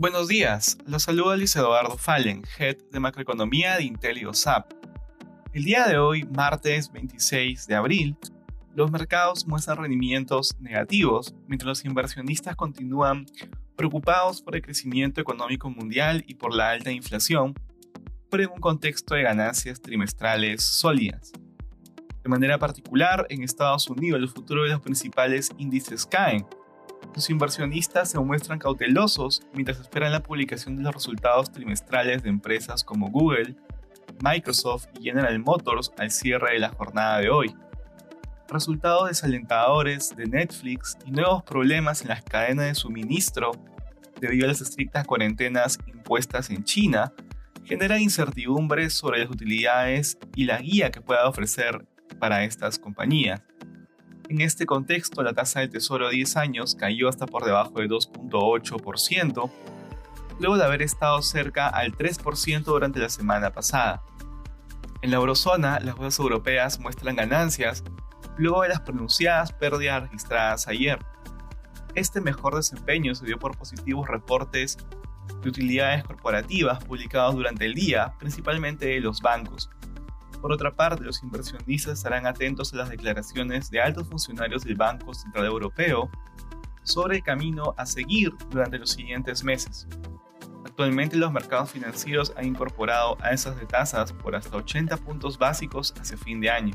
Buenos días, los saluda Luis Eduardo Fallen, Head de Macroeconomía de Intel SAP. El día de hoy, martes 26 de abril, los mercados muestran rendimientos negativos mientras los inversionistas continúan preocupados por el crecimiento económico mundial y por la alta inflación, pero en un contexto de ganancias trimestrales sólidas. De manera particular, en Estados Unidos los futuros de los principales índices caen, los inversionistas se muestran cautelosos mientras esperan la publicación de los resultados trimestrales de empresas como Google, Microsoft y General Motors al cierre de la jornada de hoy. Resultados desalentadores de Netflix y nuevos problemas en las cadenas de suministro debido a las estrictas cuarentenas impuestas en China generan incertidumbre sobre las utilidades y la guía que pueda ofrecer para estas compañías. En este contexto, la tasa del tesoro a 10 años cayó hasta por debajo de 2.8%, luego de haber estado cerca al 3% durante la semana pasada. En la eurozona, las bolsas europeas muestran ganancias luego de las pronunciadas pérdidas registradas ayer. Este mejor desempeño se dio por positivos reportes de utilidades corporativas publicados durante el día, principalmente de los bancos, por otra parte, los inversionistas estarán atentos a las declaraciones de altos funcionarios del Banco Central Europeo sobre el camino a seguir durante los siguientes meses. Actualmente los mercados financieros han incorporado alzas de tasas por hasta 80 puntos básicos hacia fin de año.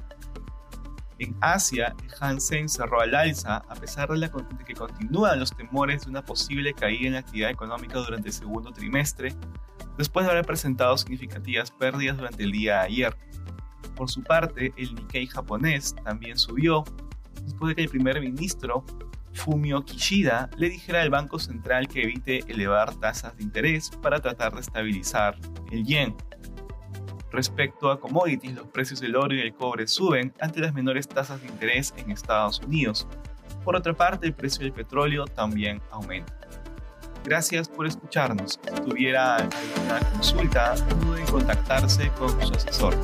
En Asia, el Hansen cerró al alza a pesar de, de, que continúan los temores de una posible caída en la actividad económica durante el segundo trimestre, después de haber presentado significativas pérdidas durante el día de ayer. Por su parte, el Nikkei japonés también subió después de que el primer ministro Fumio Kishida le dijera al Banco Central que evite elevar tasas de interés para tratar de estabilizar el yen. Respecto a commodities, los precios del oro y del cobre suben ante las menores tasas de interés en Estados Unidos. Por otra parte, el precio del petróleo también aumenta. Gracias por escucharnos. Si tuviera alguna consulta, no duden en contactarse con su asesor.